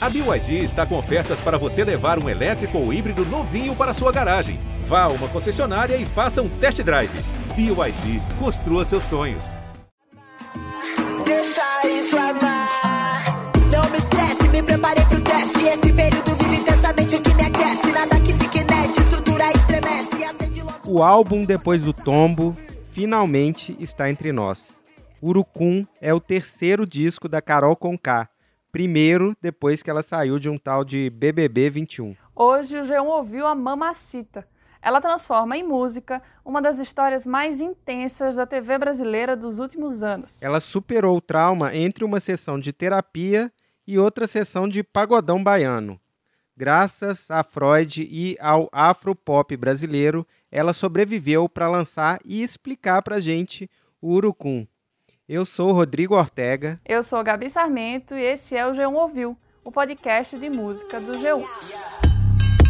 A BYD está com ofertas para você levar um elétrico ou híbrido novinho para sua garagem. Vá a uma concessionária e faça um test drive. BYD, construa seus sonhos. Deixa inflamar. Não me estresse, me preparei pro teste. Esse período vive intensamente o que me aquece. Nada que fique net, estrutura estremece. Acende logo. O álbum Depois do Tombo finalmente está entre nós. Urucum é o terceiro disco da Carol Conká, primeiro depois que ela saiu de um tal de BBB 21. Hoje o G1 ouviu a Mamacita. Ela transforma em música uma das histórias mais intensas da TV brasileira dos últimos anos. Ela superou o trauma entre uma sessão de terapia e outra sessão de pagodão baiano. Graças a Freud e ao afropop brasileiro, ela sobreviveu para lançar e explicar para gente o Urucum. Eu sou o Rodrigo Ortega. Eu sou Gabi Sarmento e esse é o G1 Ouviu, o podcast de música do G1.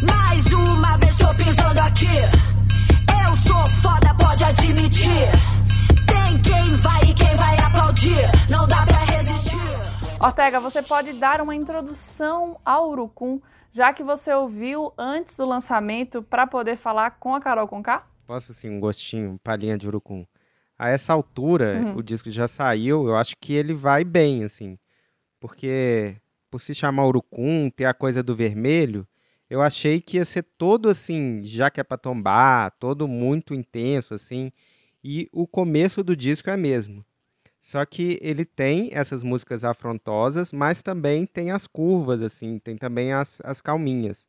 Mais uma vez tô pisando aqui. Eu sou foda, pode admitir. Tem quem vai e quem vai aplaudir. Não dá pra resistir. Ortega, você pode dar uma introdução ao Urucum, já que você ouviu antes do lançamento para poder falar com a Carol Conká? Posso sim, um gostinho, palhinha de Urucum. A essa altura, o disco já saiu, eu acho que ele vai bem, assim. Porque por se chamar Urucum, ter a coisa do vermelho, eu achei que ia ser todo assim, já que é pra tombar, todo muito intenso, assim. E o começo do disco é mesmo. Só que ele tem essas músicas afrontosas, mas também tem as curvas, assim, tem também as, as calminhas.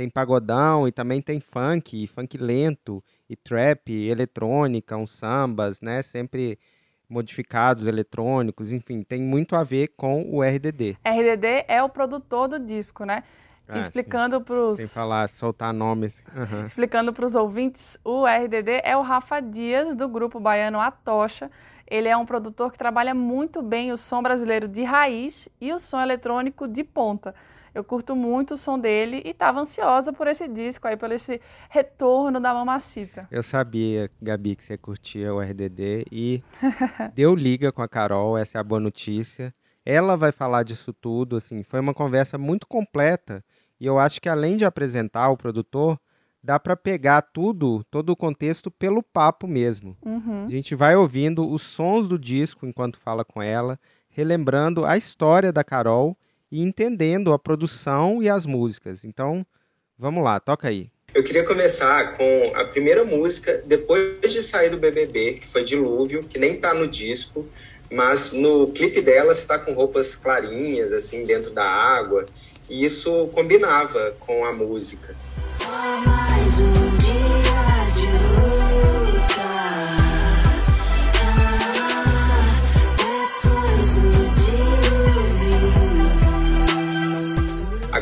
Tem pagodão e também tem funk, funk lento, e trap, e eletrônica, uns sambas, né? Sempre modificados, eletrônicos, enfim, tem muito a ver com o RDD. RDD é o produtor do disco, né? Ah, Explicando para os Sem falar, soltar nomes. Aham. Explicando para os ouvintes, o RDD é o Rafa Dias, do grupo baiano A Tocha. Ele é um produtor que trabalha muito bem o som brasileiro de raiz e o som eletrônico de ponta. Eu curto muito o som dele e estava ansiosa por esse disco aí, por esse retorno da Mamacita. Eu sabia, Gabi, que você curtia o RDD e deu liga com a Carol, essa é a boa notícia. Ela vai falar disso tudo, assim, foi uma conversa muito completa e eu acho que além de apresentar o produtor, dá para pegar tudo, todo o contexto pelo papo mesmo. Uhum. A gente vai ouvindo os sons do disco enquanto fala com ela, relembrando a história da Carol e entendendo a produção e as músicas. Então, vamos lá, toca aí. Eu queria começar com a primeira música depois de sair do BBB, que foi Dilúvio, que nem tá no disco, mas no clipe dela você tá com roupas clarinhas, assim, dentro da água, e isso combinava com a música. Só mais um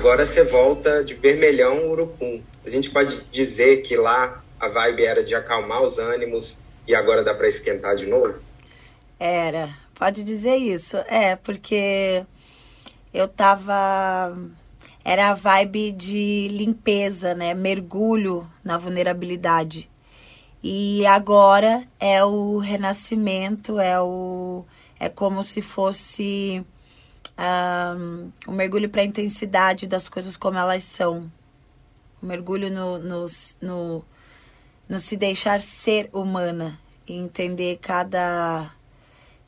Agora você volta de vermelhão urucum. A gente pode dizer que lá a vibe era de acalmar os ânimos e agora dá para esquentar de novo? Era, pode dizer isso. É, porque eu tava. Era a vibe de limpeza, né? Mergulho na vulnerabilidade. E agora é o renascimento, é o. É como se fosse um, mergulho para a intensidade das coisas como elas são. Um mergulho no, no, no, no se deixar ser humana e entender cada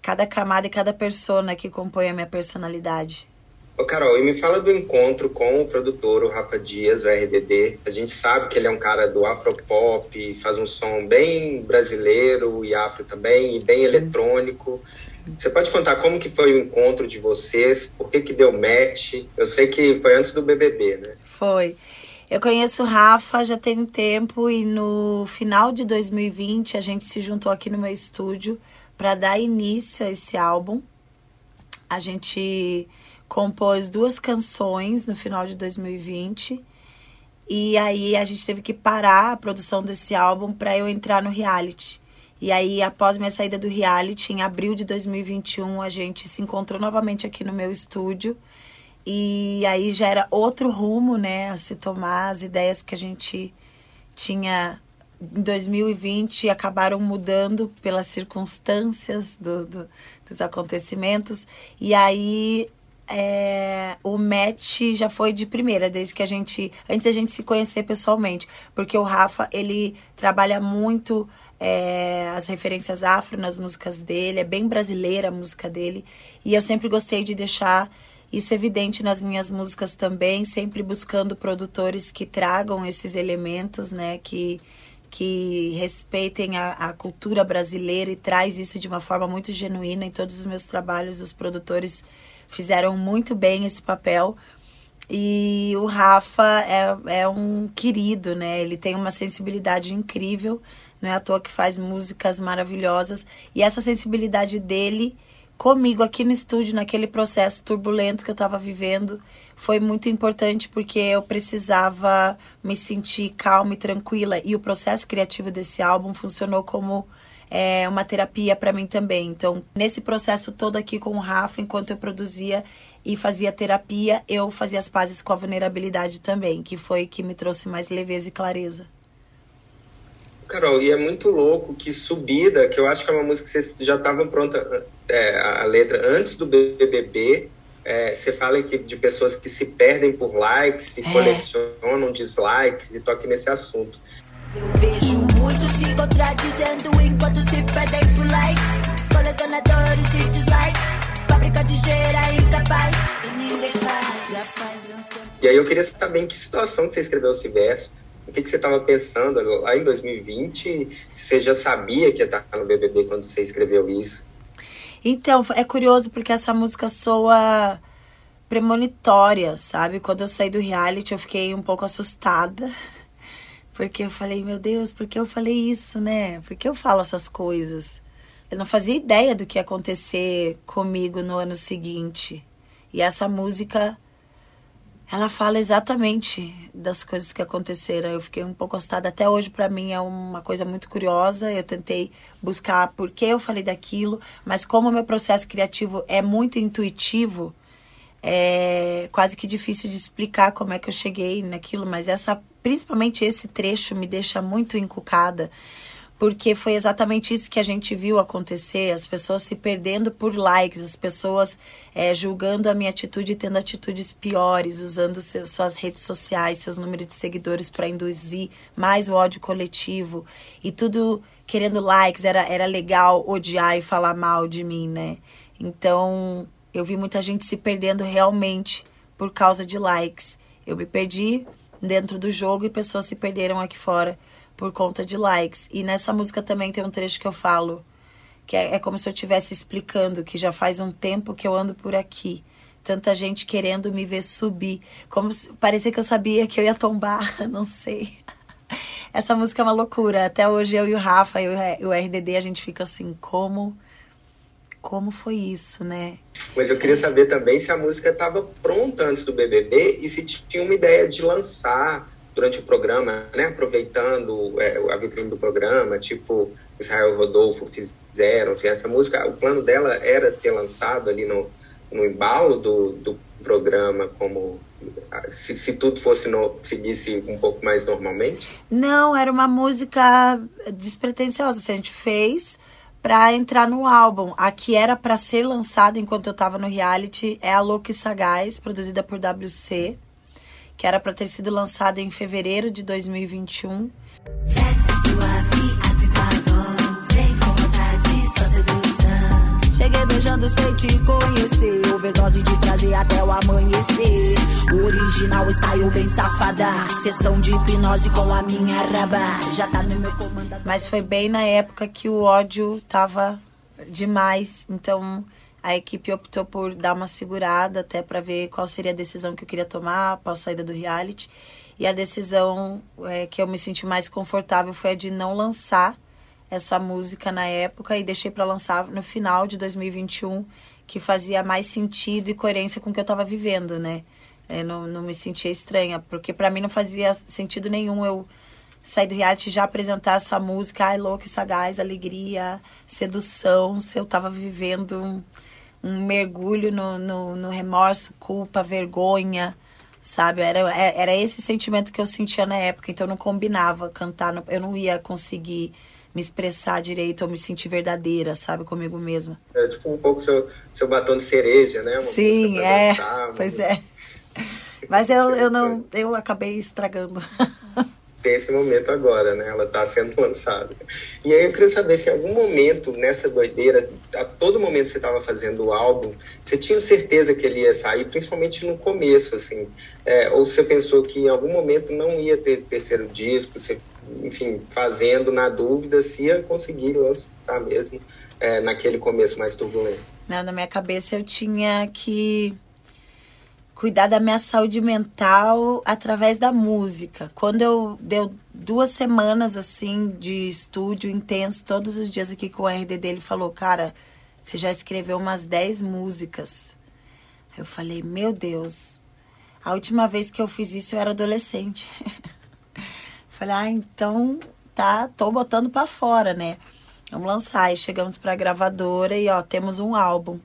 cada camada e cada persona que compõe a minha personalidade. Ô Carol, e me fala do encontro com o produtor, o Rafa Dias, o RDD. A gente sabe que ele é um cara do afropop, faz um som bem brasileiro e afro também, e bem eletrônico. Você pode contar como que foi o encontro de vocês? Por que que deu match? Eu sei que foi antes do BBB, né? Foi. Eu conheço o Rafa já tem um tempo e no final de 2020 a gente se juntou aqui no meu estúdio para dar início a esse álbum. A gente compôs duas canções no final de 2020 e aí a gente teve que parar a produção desse álbum para eu entrar no reality. E aí, após minha saída do reality, em abril de 2021, a gente se encontrou novamente aqui no meu estúdio. E aí já era outro rumo, né, a se tomar. As ideias que a gente tinha em 2020 acabaram mudando pelas circunstâncias do, do- dos acontecimentos. E aí é, o match já foi de primeira, desde que a gente. Antes da gente se conhecer pessoalmente. Porque o Rafa, ele trabalha muito é, as referências afro nas músicas dele, é bem brasileira a música dele. E eu sempre gostei de deixar isso evidente nas minhas músicas também, sempre buscando produtores que tragam esses elementos, né? Que, que respeitem a, a cultura brasileira e traz isso de uma forma muito genuína. Em todos os meus trabalhos, os produtores fizeram muito bem esse papel. E o Rafa é, é um querido, né? Ele tem uma sensibilidade incrível não é à toa que faz músicas maravilhosas. E essa sensibilidade dele comigo aqui no estúdio, naquele processo turbulento que eu estava vivendo, foi muito importante porque eu precisava me sentir calma e tranquila. E o processo criativo desse álbum funcionou como é, uma terapia para mim também. Então, nesse processo todo aqui com o Rafa, enquanto eu produzia e fazia terapia, eu fazia as pazes com a vulnerabilidade também, que foi que me trouxe mais leveza e clareza. Carol, e é muito louco que Subida, que eu acho que é uma música que vocês já estavam pronta é, a letra antes do BBB, é, você fala que, de pessoas que se perdem por likes, e é. colecionam dislikes, e toque nesse assunto. Eu vejo se contradizendo enquanto se perdem por likes, colecionadores de dislikes, fábrica de gera incapaz, e ninguém faz, já faz um tempo. E aí eu queria saber em que situação que você escreveu esse verso, o que, que você estava pensando lá em 2020? Você já sabia que ia estar no BBB quando você escreveu isso? Então, é curioso porque essa música soa premonitória, sabe? Quando eu saí do reality, eu fiquei um pouco assustada. Porque eu falei, meu Deus, por que eu falei isso, né? Por que eu falo essas coisas? Eu não fazia ideia do que ia acontecer comigo no ano seguinte. E essa música ela fala exatamente das coisas que aconteceram. Eu fiquei um pouco assustada. Até hoje, para mim, é uma coisa muito curiosa. Eu tentei buscar por que eu falei daquilo, mas como o meu processo criativo é muito intuitivo, é quase que difícil de explicar como é que eu cheguei naquilo. Mas essa, principalmente esse trecho, me deixa muito encucada porque foi exatamente isso que a gente viu acontecer, as pessoas se perdendo por likes, as pessoas é, julgando a minha atitude e tendo atitudes piores, usando seu, suas redes sociais, seus números de seguidores para induzir mais o ódio coletivo e tudo querendo likes, era, era legal odiar e falar mal de mim, né? Então, eu vi muita gente se perdendo realmente por causa de likes. Eu me perdi dentro do jogo e pessoas se perderam aqui fora por conta de likes. E nessa música também tem um trecho que eu falo, que é, é como se eu estivesse explicando que já faz um tempo que eu ando por aqui. Tanta gente querendo me ver subir. Como se, parecia que eu sabia que eu ia tombar, não sei. Essa música é uma loucura. Até hoje eu e o Rafa e o RDD a gente fica assim, como como foi isso, né? Mas eu queria saber também se a música estava pronta antes do BBB e se tinha uma ideia de lançar durante o programa, né, aproveitando é, a vitrine do programa, tipo Israel Rodolfo fizeram, assim, essa música, o plano dela era ter lançado ali no, no embalo do, do programa como se, se tudo fosse no, seguisse um pouco mais normalmente? Não, era uma música despretensiosa, assim, a gente fez para entrar no álbum. A que era para ser lançada enquanto eu estava no reality é a Louca Sagaz, produzida por WC que era para ter sido lançada em fevereiro de 2021. Cheguei beijando sem te conhecer. Overdose de prazer até o amanhecer. Original saiu bem safada. Sessão de hipnose com a minha raba. Já tá no meu comando. Mas foi bem na época que o ódio tava demais. Então a equipe optou por dar uma segurada até para ver qual seria a decisão que eu queria tomar após a saída do reality. E a decisão é, que eu me senti mais confortável foi a de não lançar essa música na época e deixei para lançar no final de 2021, que fazia mais sentido e coerência com o que eu estava vivendo, né? Eu não, não me sentia estranha, porque para mim não fazia sentido nenhum eu sair do reality já apresentar essa música, ai, louca, sagaz, alegria, sedução, se eu estava vivendo um, um mergulho no, no, no, remorso, culpa, vergonha, sabe? Era, é, era esse sentimento que eu sentia na época, então não combinava cantar, eu não ia conseguir me expressar direito ou me sentir verdadeira, sabe, comigo mesma. É tipo um pouco seu, seu batom de cereja, né? Uma Sim, é. Dançar, pois é. Mas eu, eu não, eu acabei estragando. Tem esse momento agora, né? Ela está sendo lançada. E aí eu queria saber se em algum momento, nessa doideira, a todo momento que você estava fazendo o álbum, você tinha certeza que ele ia sair, principalmente no começo, assim. É, ou você pensou que em algum momento não ia ter terceiro disco, você enfim, fazendo na dúvida se ia conseguir lançar mesmo é, naquele começo mais turbulento. Não, na minha cabeça eu tinha que cuidar da minha saúde mental através da música. Quando eu deu duas semanas assim de estúdio intenso, todos os dias aqui com o RDD, ele falou: "Cara, você já escreveu umas 10 músicas". Eu falei: "Meu Deus. A última vez que eu fiz isso eu era adolescente". Falei, ah, então tá, tô botando para fora, né? Vamos lançar. E chegamos pra gravadora e, ó, temos um álbum.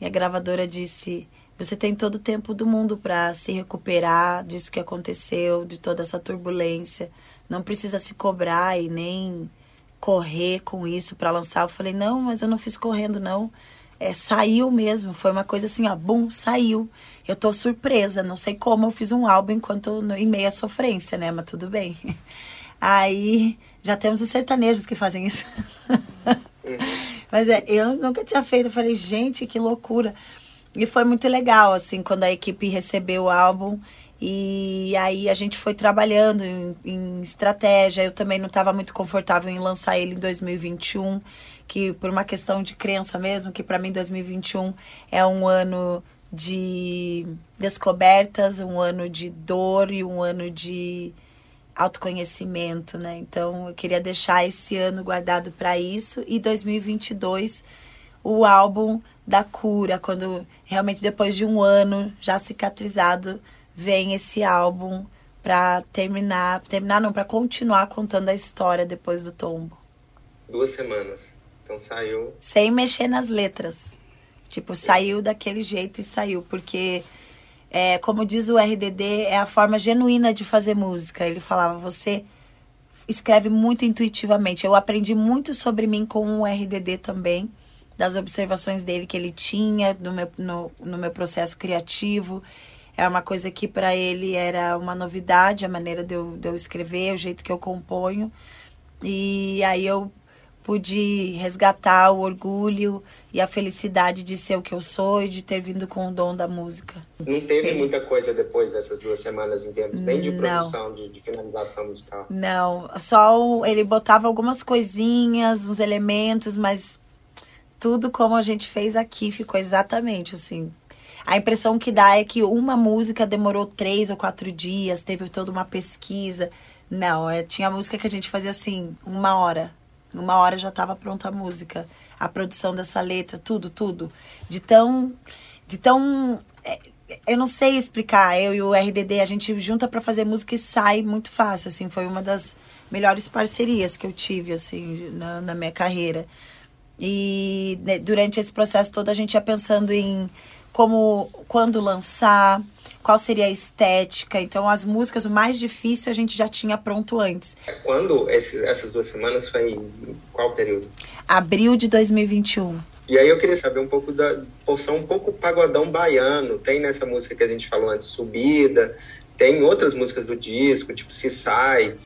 E a gravadora disse: Você tem todo o tempo do mundo para se recuperar disso que aconteceu, de toda essa turbulência. Não precisa se cobrar e nem correr com isso para lançar. Eu falei: Não, mas eu não fiz correndo, não. É, saiu mesmo. Foi uma coisa assim, ó, bum, saiu. Eu tô surpresa, não sei como eu fiz um álbum enquanto no, em meia sofrência, né? Mas tudo bem. Aí já temos os sertanejos que fazem isso. Mas é, eu nunca tinha feito. Eu falei, gente, que loucura. E foi muito legal, assim, quando a equipe recebeu o álbum. E aí a gente foi trabalhando em, em estratégia. Eu também não estava muito confortável em lançar ele em 2021, que por uma questão de crença mesmo, que para mim 2021 é um ano de descobertas, um ano de dor e um ano de autoconhecimento, né? Então, eu queria deixar esse ano guardado para isso e 2022 o álbum da cura, quando realmente depois de um ano já cicatrizado vem esse álbum para terminar, terminar não, para continuar contando a história depois do tombo. Duas semanas. Então saiu. Sem mexer nas letras. Tipo, saiu daquele jeito e saiu, porque, é, como diz o RDD, é a forma genuína de fazer música. Ele falava, você escreve muito intuitivamente. Eu aprendi muito sobre mim com o RDD também, das observações dele que ele tinha no meu, no, no meu processo criativo. É uma coisa que para ele era uma novidade, a maneira de eu, de eu escrever, o jeito que eu componho. E aí eu pude resgatar o orgulho e a felicidade de ser o que eu sou e de ter vindo com o dom da música. Não teve Ele... muita coisa depois dessas duas semanas em termos nem de produção, de, de, finalização musical? Não, só ele botava algumas coisinhas, uns elementos, mas tudo como a gente fez aqui ficou exatamente assim. A impressão que dá é que uma música demorou três ou quatro dias, teve toda uma pesquisa. Não, é, tinha música que a gente fazia assim, uma hora numa hora já estava pronta a música, a produção dessa letra, tudo, tudo. De tão. De tão. É, eu não sei explicar. Eu e o RDD, a gente junta para fazer música e sai muito fácil. Assim, foi uma das melhores parcerias que eu tive, assim, na, na minha carreira. E né, durante esse processo todo a gente ia pensando em como, quando lançar, qual seria a estética. Então, as músicas, o mais difícil a gente já tinha pronto antes. Quando esses, essas duas semanas foi em qual período? Abril de 2021. E aí eu queria saber um pouco da porção um pouco pagodão baiano. Tem nessa música que a gente falou antes, Subida. Tem outras músicas do disco, tipo Se Sai.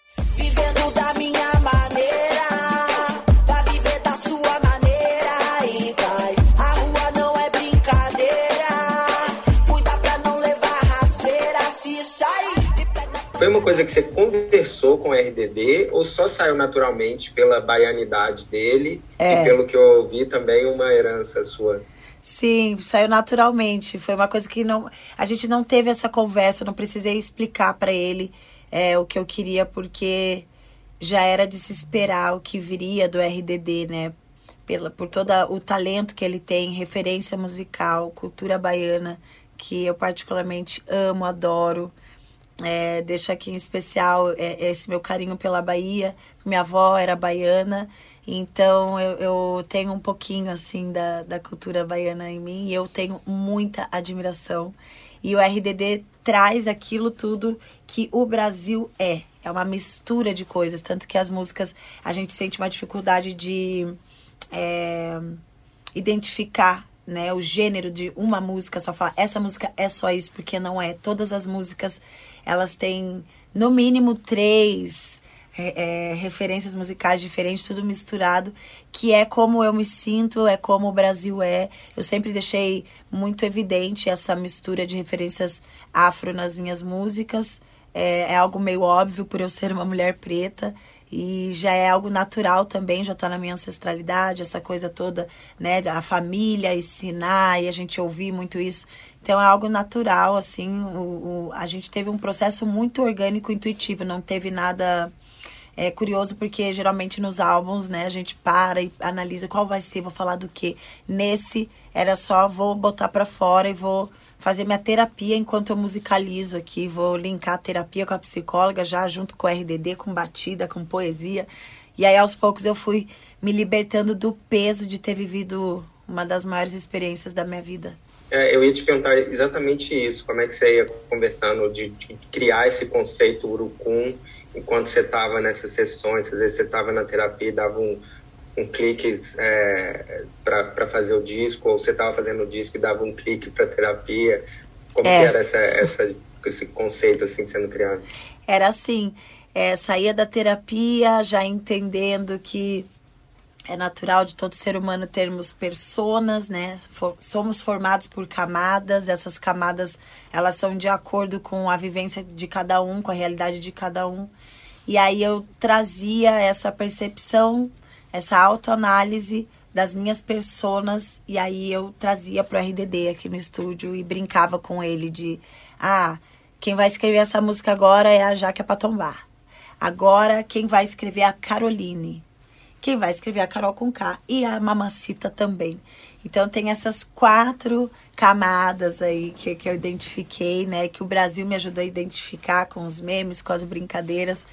Coisa que você conversou com o RDD ou só saiu naturalmente pela baianidade dele é. e pelo que eu ouvi também uma herança sua? Sim, saiu naturalmente. Foi uma coisa que não, a gente não teve essa conversa, não precisei explicar para ele é, o que eu queria porque já era de se esperar o que viria do RDD, né? Pela, por todo o talento que ele tem, referência musical, cultura baiana, que eu particularmente amo, adoro. É, deixo aqui em especial é, esse meu carinho pela Bahia. Minha avó era baiana, então eu, eu tenho um pouquinho assim da, da cultura baiana em mim e eu tenho muita admiração. E o RDD traz aquilo tudo que o Brasil é. É uma mistura de coisas, tanto que as músicas a gente sente uma dificuldade de é, identificar né, o gênero de uma música, só falar essa música é só isso, porque não é. Todas as músicas elas têm no mínimo três é, é, referências musicais diferentes, tudo misturado, que é como eu me sinto, é como o Brasil é. Eu sempre deixei muito evidente essa mistura de referências afro nas minhas músicas. É, é algo meio óbvio por eu ser uma mulher preta e já é algo natural também, já está na minha ancestralidade, essa coisa toda, né, a família ensinar e a gente ouvir muito isso. Então é algo natural, assim, o, o a gente teve um processo muito orgânico, intuitivo, não teve nada é curioso porque geralmente nos álbuns, né, a gente para e analisa qual vai ser, vou falar do que. Nesse era só vou botar para fora e vou fazer minha terapia enquanto eu musicalizo aqui, vou linkar a terapia com a psicóloga já junto com o RDD, com batida, com poesia. E aí aos poucos eu fui me libertando do peso de ter vivido uma das maiores experiências da minha vida. É, eu ia te perguntar exatamente isso, como é que você ia conversando de, de criar esse conceito urucum enquanto você estava nessas sessões, às vezes você estava na terapia e dava um, um clique é, para fazer o disco, ou você estava fazendo o disco e dava um clique para terapia, como é. que era essa, essa, esse conceito assim sendo criado? Era assim, é, saía da terapia já entendendo que é natural de todo ser humano termos personas, né? Somos formados por camadas, essas camadas elas são de acordo com a vivência de cada um, com a realidade de cada um. E aí eu trazia essa percepção, essa autoanálise das minhas personas e aí eu trazia pro RDD aqui no estúdio e brincava com ele de ah, quem vai escrever essa música agora é a Jaque Patombar. Agora quem vai escrever é a Caroline quem vai escrever a Carol com K e a Mamacita também. Então tem essas quatro camadas aí que, que eu identifiquei, né? Que o Brasil me ajudou a identificar com os memes, com as brincadeiras.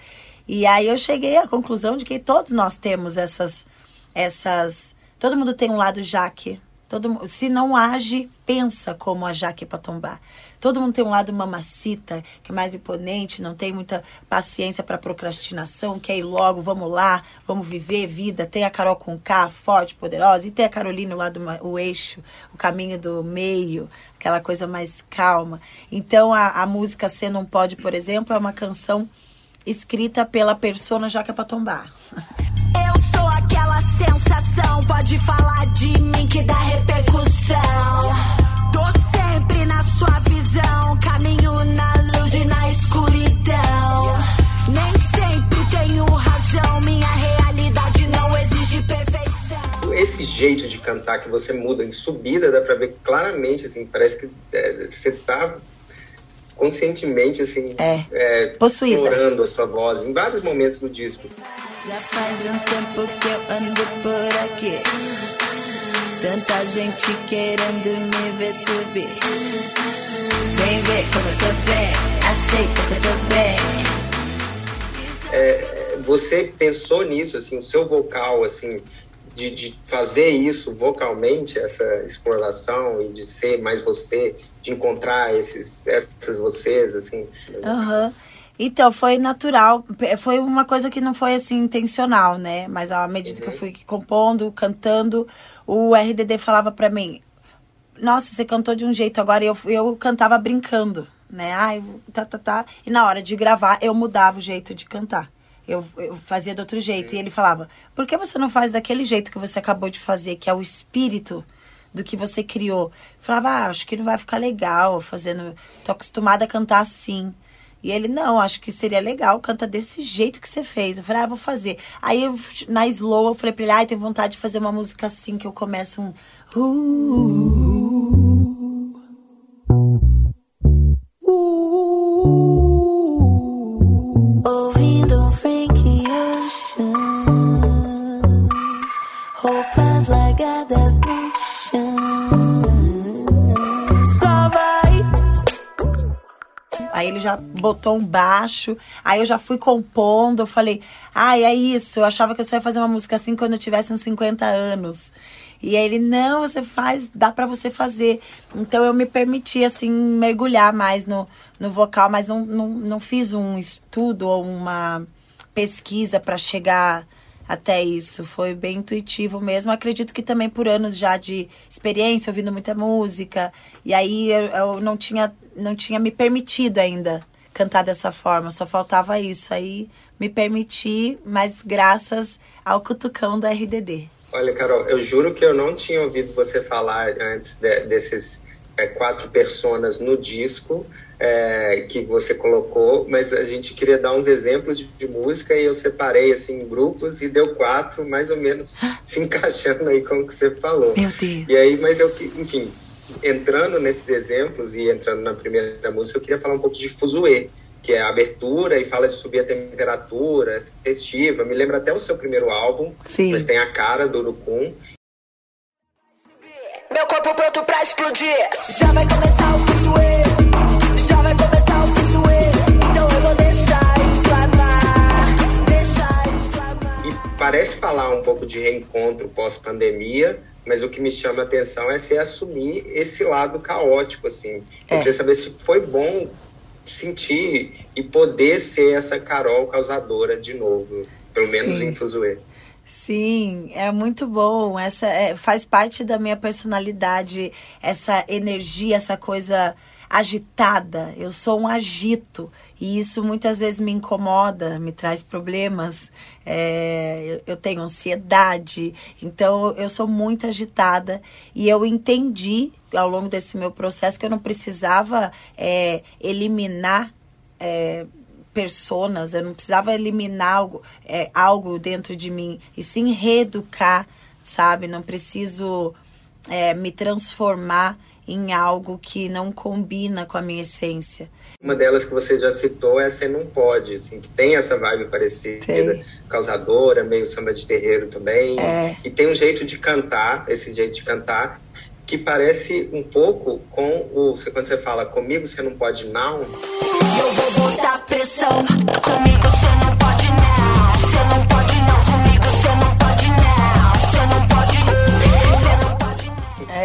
E aí eu cheguei à conclusão de que todos nós temos essas. essas todo mundo tem um lado Jaque. Todo, se não age, pensa como a Jaque Patombá. Todo mundo tem um lado mamacita, que é mais imponente, não tem muita paciência para procrastinação, quer ir logo, vamos lá, vamos viver vida. Tem a Carol com K, forte, poderosa, e tem a Carolina lá do o eixo, o caminho do meio, aquela coisa mais calma. Então a, a música Cê Não Pode, por exemplo, é uma canção escrita pela persona Jaque Patombá. Eu sensação, pode falar de mim que dá repercussão sua visão. Caminho na luz e na escuridão. Nem sempre tenho razão, minha realidade não exige perfeição. Esse jeito de cantar que você muda em subida, dá pra ver claramente, assim, parece que é, você tá conscientemente, assim, é, é, explorando a sua voz em vários momentos do disco. Já faz um tempo que eu ando por aqui. Tanta gente querendo me ver subir. Vem ver como eu tô bem, aceita que eu tô bem. É, você pensou nisso, assim, o seu vocal, assim, de, de, fazer isso vocalmente, essa exploração e de ser mais você, de encontrar esses, essas vocês, assim. Uhum. Então, foi natural. Foi uma coisa que não foi assim intencional, né? Mas à medida uhum. que eu uhum. fui compondo, cantando, o RDD falava para mim: Nossa, você cantou de um jeito agora. E eu, eu cantava brincando, né? Ai, tá, tá, tá. E na hora de gravar, eu mudava o jeito de cantar. Eu, eu fazia de outro jeito. Uhum. E ele falava: Por que você não faz daquele jeito que você acabou de fazer, que é o espírito? do que você criou. Eu falava, ah, acho que não vai ficar legal fazendo. Tô acostumada a cantar assim. E ele, não, acho que seria legal, canta desse jeito que você fez. Eu falei, ah, vou fazer. Aí eu, na slow, eu falei pra ele, ai, ah, tenho vontade de fazer uma música assim, que eu começo um. Uh, uh, uh, já botou um baixo, aí eu já fui compondo, eu falei, ai, ah, é isso, eu achava que eu só ia fazer uma música assim quando eu tivesse uns 50 anos. E aí ele, não, você faz, dá para você fazer. Então eu me permiti, assim, mergulhar mais no, no vocal, mas não, não, não fiz um estudo ou uma pesquisa para chegar até isso. Foi bem intuitivo mesmo. Acredito que também por anos já de experiência, ouvindo muita música. E aí eu, eu não, tinha, não tinha me permitido ainda cantar dessa forma. Só faltava isso. Aí me permiti, mas graças ao cutucão do RDD. Olha, Carol, eu juro que eu não tinha ouvido você falar antes de, desses é, quatro personas no disco é, que você colocou, mas a gente queria dar uns exemplos de, de, música e eu separei assim em grupos e deu quatro, mais ou menos se encaixando aí com o que você falou. Meu Deus. E aí, mas eu, enfim, entrando nesses exemplos e entrando na primeira música, eu queria falar um pouco de Fuzue, que é a abertura e fala de subir a temperatura, festiva. Me lembra até o seu primeiro álbum, Sim. mas tem a cara do Urucum. Meu corpo pronto pra explodir. Já vai começar o fuzuê. Vai começar o. Então eu vou deixar inflamar. Deixar inflamar. E parece falar um pouco de reencontro pós-pandemia, mas o que me chama a atenção é se assumir esse lado caótico, assim. Eu É. queria saber se foi bom sentir e poder ser essa Carol causadora de novo, pelo menos Sim. em Fuzuê. Sim, é muito bom. Essa é- faz parte da minha personalidade, essa energia, essa coisa agitada. Eu sou um agito e isso muitas vezes me incomoda, me traz problemas. É, eu, eu tenho ansiedade, então eu sou muito agitada e eu entendi ao longo desse meu processo que eu não precisava é, eliminar é, personas, eu não precisava eliminar algo, é, algo dentro de mim, e sim reeducar, sabe? Não preciso é, me transformar em algo que não combina com a minha essência. Uma delas que você já citou é Você Não Pode, assim, que tem essa vibe parecida, Tem. causadora, meio samba de terreiro também. É. E tem um jeito de cantar, esse jeito de cantar, que parece um pouco com o. Quando você fala comigo, você não pode não. Eu vou botar pressão. Comigo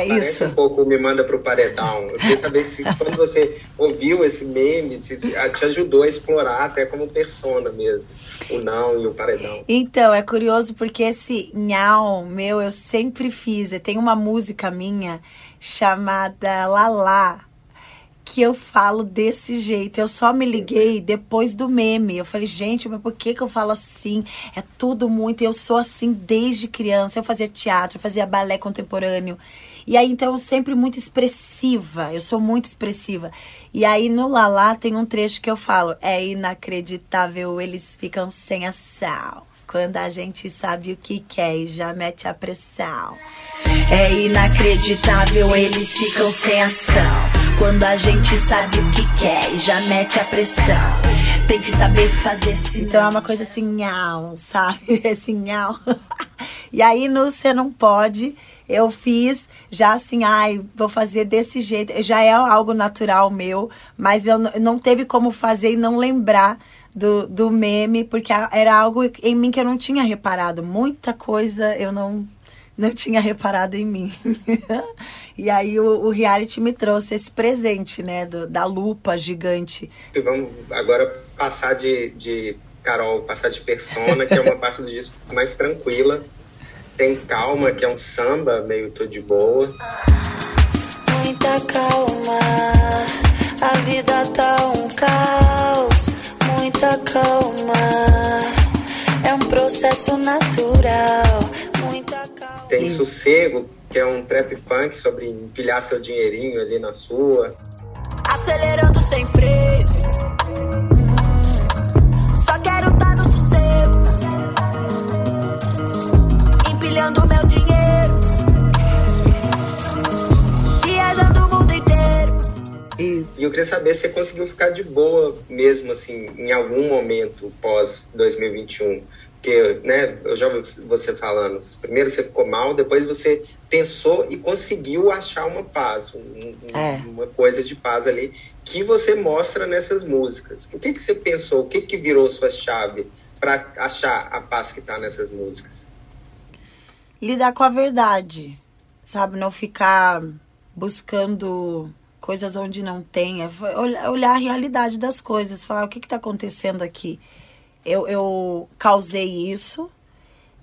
É Parece isso. um pouco me manda pro paredão. Eu queria saber se quando você ouviu esse meme, se se- te ajudou a explorar até como persona mesmo. O não e o paredão. Então, é curioso porque esse nhau meu eu sempre fiz. Tem uma música minha chamada Lalá, que eu falo desse jeito. Eu só me liguei depois do meme. Eu falei, gente, mas por que, que eu falo assim? É tudo muito. Eu sou assim desde criança. Eu fazia teatro, eu fazia balé contemporâneo. E aí, então, sempre muito expressiva. Eu sou muito expressiva. E aí, no Lalá, tem um trecho que eu falo: é inacreditável, eles ficam sem ação. Quando a gente sabe o que quer e já mete a pressão. É inacreditável, eles ficam sem ação. Quando a gente sabe o que quer e já mete a pressão. Tem que saber fazer sim. Então é uma coisa assim, sabe? Esse nhau. E aí no Você Não Pode, eu fiz já assim, ai, vou fazer desse jeito. Já é algo natural meu, mas eu não teve como fazer e não lembrar do, do meme, porque era algo em mim que eu não tinha reparado. Muita coisa eu não, não tinha reparado em mim. e aí o, o reality me trouxe esse presente, né, do- da lupa gigante. E vamos agora passar de, de Carol, passar de persona, que é uma parte do disco mais tranquila. Tem calma, que é um samba meio tô de boa. Muita calma, a vida tá um caos. Muita calma, é um processo natural. Muita calma. Tem sossego, que é um trap funk sobre empilhar seu dinheirinho ali na sua. Acelerando sem freio. Empilhando meu dinheiro. Viajando o mundo inteiro. Isso. E eu queria saber se você conseguiu ficar de boa mesmo, assim, em algum momento pós 2021. Porque, né, eu já ouvi você falando, primeiro você ficou mal, depois você pensou e conseguiu achar uma paz, um- um- É. uma coisa de paz ali, que você mostra nessas músicas. O que, que você pensou? O que, que virou sua chave para achar a paz que está nessas músicas? Lidar com a verdade, sabe? Não ficar buscando coisas onde não tem, é olhar a realidade das coisas, falar o que está acontecendo aqui. Eu, eu causei isso,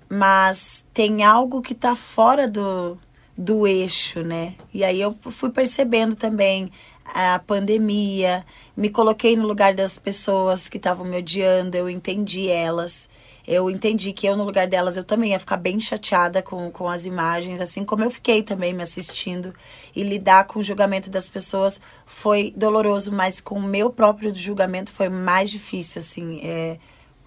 mas tem algo que está fora do, do eixo, né? E aí eu fui percebendo também a pandemia, me coloquei no lugar das pessoas que estavam me odiando, eu entendi elas. Eu entendi que eu, no lugar delas, eu também ia ficar bem chateada com, com as imagens, assim como eu fiquei também me assistindo. E lidar com o julgamento das pessoas foi doloroso, mas com o meu próprio julgamento foi mais difícil, assim. É,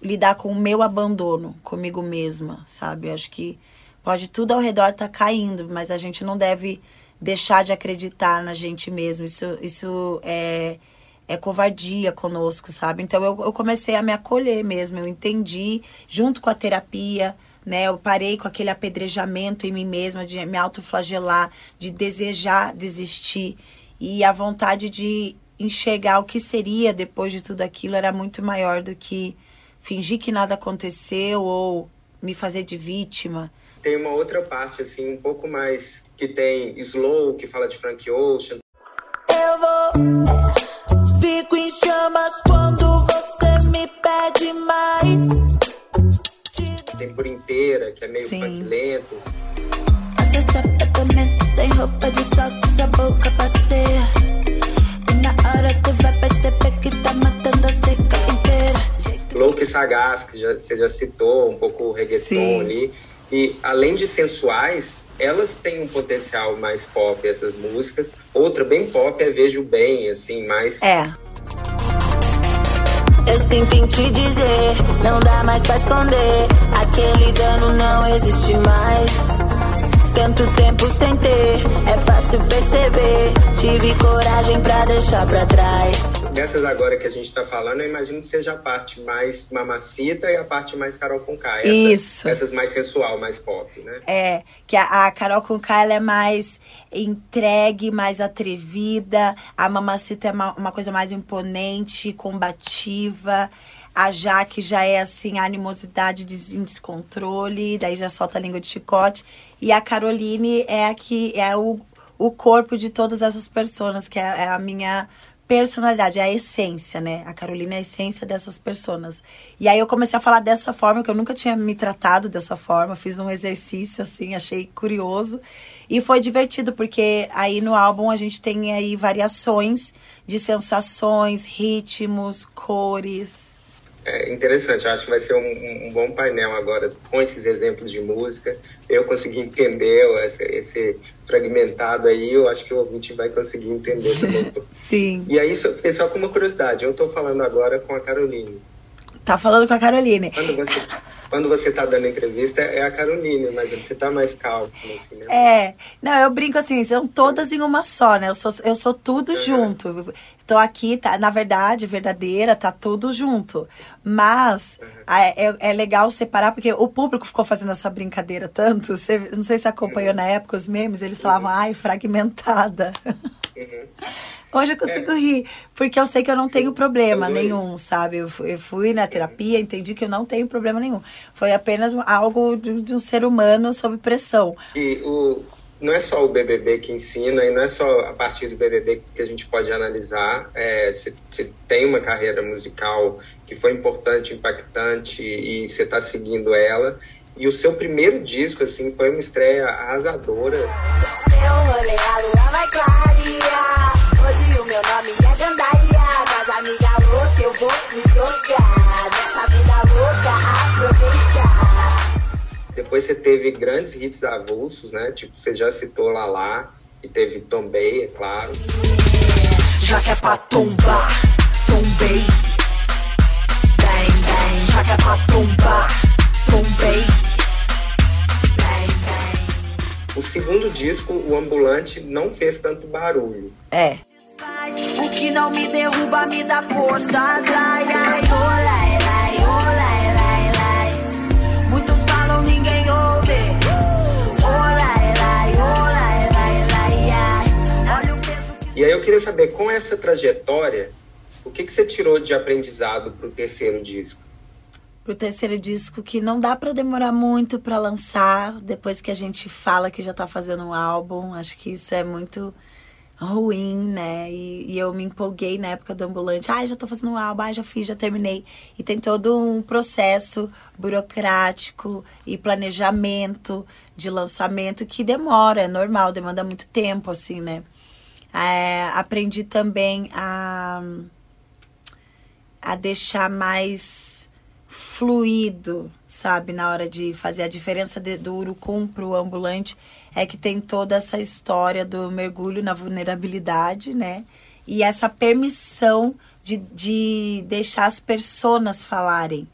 lidar com o meu abandono comigo mesma, sabe? Eu acho que pode tudo ao redor estar tá caindo, mas a gente não deve deixar de acreditar na gente mesmo. Isso, isso é, é covardia conosco, sabe? Então eu, eu comecei a me acolher mesmo. Eu entendi, junto com a terapia, né? Eu parei com aquele apedrejamento em mim mesma, de me autoflagelar, de desejar desistir. E a vontade de enxergar o que seria depois de tudo aquilo era muito maior do que fingir que nada aconteceu ou me fazer de vítima tem uma outra parte, assim, um pouco mais que tem Slow, que fala de Frank Ocean. Eu vou, fico em chamas quando você me pede mais. Tem por inteira, que é meio Sim. funk lento. Acessa apartamento sem roupa de salto, essa boca passeia. E na hora tu vai perceber que Louco e Sagaz, que já, você já citou, um pouco o reggaeton Sim. ali. E além de sensuais, elas têm um potencial mais pop, essas músicas. Outra bem pop é Vejo Bem, assim, mais. É. Eu sinto em te dizer, não dá mais pra esconder. Aquele dano não existe mais. Tanto tempo sem ter, é fácil perceber. Tive coragem pra deixar pra trás. Nessas agora que a gente está falando, eu imagino que seja a parte mais mamacita e a parte mais Carol Conká. Essa, Isso. Essas mais sensual, mais pop, né? É, que a, a Carol Conká, ela é mais entregue, mais atrevida. A mamacita é uma, uma coisa mais imponente, combativa. A Jaque já é assim, a animosidade em descontrole, daí já solta a língua de chicote. E a Caroline é a que é o, o corpo de todas essas pessoas, que é, é a minha personalidade, é a essência, né? A Carolina é a essência dessas pessoas. E aí eu comecei a falar dessa forma, que eu nunca tinha me tratado dessa forma. Fiz um exercício, assim, achei curioso. E foi divertido, porque aí no álbum a gente tem aí variações de sensações, ritmos, cores. É interessante, eu acho que vai ser um, um, bom painel agora com esses exemplos de música. Eu consegui entender esse, esse, fragmentado aí, eu acho que o ouvinte vai conseguir entender também. Sim. E aí, só, só com uma curiosidade, eu estou falando agora com a Caroline. Tá falando com a Caroline. Quando você quando você está dando entrevista é a Caroline, mas você está mais calmo, assim, né? É, não, eu brinco assim, são todas em uma só, né? Eu sou, eu sou tudo uhum. junto. Tô aqui, tá, na verdade, verdadeira, tá tudo junto. Mas uhum. é, é, legal separar, porque o público ficou fazendo essa brincadeira tanto. Você, não sei se acompanhou uhum. na época os memes, eles falavam, uhum. ai, fragmentada. Uhum. Hoje eu consigo é. rir, porque eu sei que eu não Sim, tenho problema nenhum, sabe? Eu fui, eu fui, na terapia, entendi que eu não tenho problema nenhum. Foi apenas algo de, de um ser humano sob pressão. E o, não é só o BBB que ensina, e não é só a partir do BBB que a gente pode analisar. É, você, você tem uma carreira musical que foi importante, impactante, e você está seguindo ela. E o seu primeiro disco, assim, foi uma estreia arrasadora. Hoje Depois você teve grandes hits avulsos, né? Tipo, você já citou Lala, e teve Tombei, é claro. Já que é pra tombar, tombei. Bang, bang. Já que é pra tombar, tombei. O segundo disco, o Ambulante, não fez tanto barulho. É. O que não me derruba me dá forças. Ai, ai, olai, E aí eu queria saber, com essa trajetória, o que, que você tirou de aprendizado para o terceiro disco? pro terceiro disco que não dá para demorar muito para lançar depois que a gente fala que já tá fazendo um álbum. Acho que isso é muito ruim, né? E, e, eu me empolguei na época do ambulante. Ai, já tô fazendo um álbum, ai, já fiz, já terminei. E tem todo um processo burocrático e planejamento de lançamento que demora, é normal, demanda muito tempo, assim, né? É, aprendi também a, a deixar mais fluido, sabe, na hora de fazer a diferença de, do urucum pro ambulante é que tem toda essa história do mergulho na vulnerabilidade, né? E essa permissão de, de deixar as personas falarem,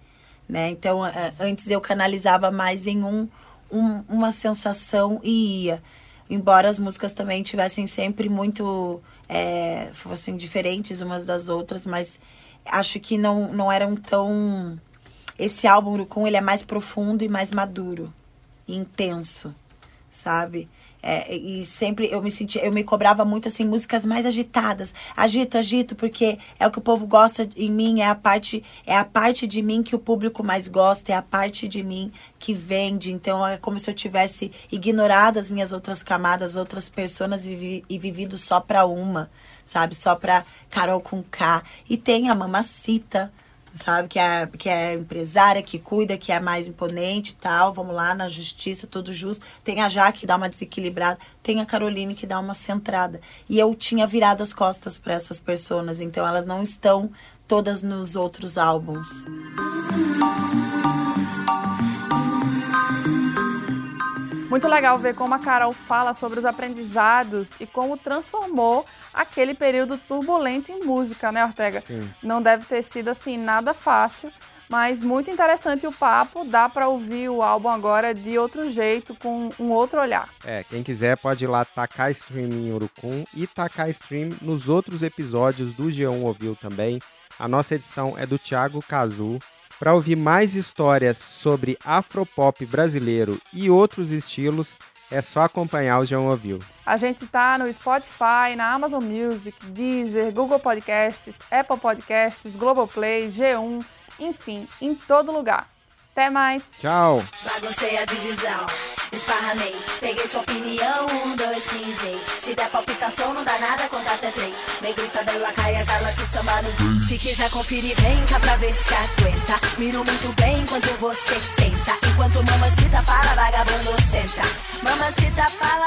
né? Então, antes eu canalizava mais em um, um, uma sensação e ia. Embora as músicas também tivessem sempre muito... É, fossem diferentes umas das outras, mas acho que não, não eram tão... Esse álbum Urucum, ele é mais profundo e mais maduro, e intenso sabe? É, e sempre eu me sentia, eu me cobrava muito assim, músicas mais agitadas. Agito, agito, porque é o que o povo gosta em mim, é a parte, é a parte de mim que o público mais gosta, é a parte de mim que vende. Então é como se eu tivesse ignorado as minhas outras camadas, outras pessoas e, vivi, e vivido só para uma, sabe? Só para Carol com K. E tem a Mamacita, sabe? Que é, que é empresária, que cuida, que é mais imponente e tal. Vamos lá, na justiça, tudo justo. Tem a Jaque que dá uma desequilibrada. Tem a Caroline que dá uma centrada. E eu tinha virado as costas para essas pessoas, então elas não estão todas nos outros álbuns. Muito legal ver como a Carol fala sobre os aprendizados e como transformou aquele período turbulento em música, né, Ortega? Sim. Não deve ter sido assim nada fácil, mas muito interessante o papo. Dá para ouvir o álbum agora de outro jeito, com um outro olhar. É, quem quiser pode ir lá tacar stream em Urucum e tacar stream nos outros episódios do G1 Ouviu também. A nossa edição é do Thiago Cazu. Para ouvir mais histórias sobre afropop brasileiro e outros estilos, é só acompanhar o João Ouviu. A gente está no Spotify, na Amazon Music, Deezer, Google Podcasts, Apple Podcasts, Globoplay, G1, enfim, em todo lugar. Até mais. Tchau. Baguncei a divisão, esparramei, peguei sua opinião, um, dois, pisei. Se der palpitação, não dá nada, conta até três. Me grita dela, caia, cala que samba no Se quiser conferir, vem cá pra ver se aguenta. Miro muito bem enquanto você tenta. Enquanto mamacita fala, vagabundo senta. Mamacita fala,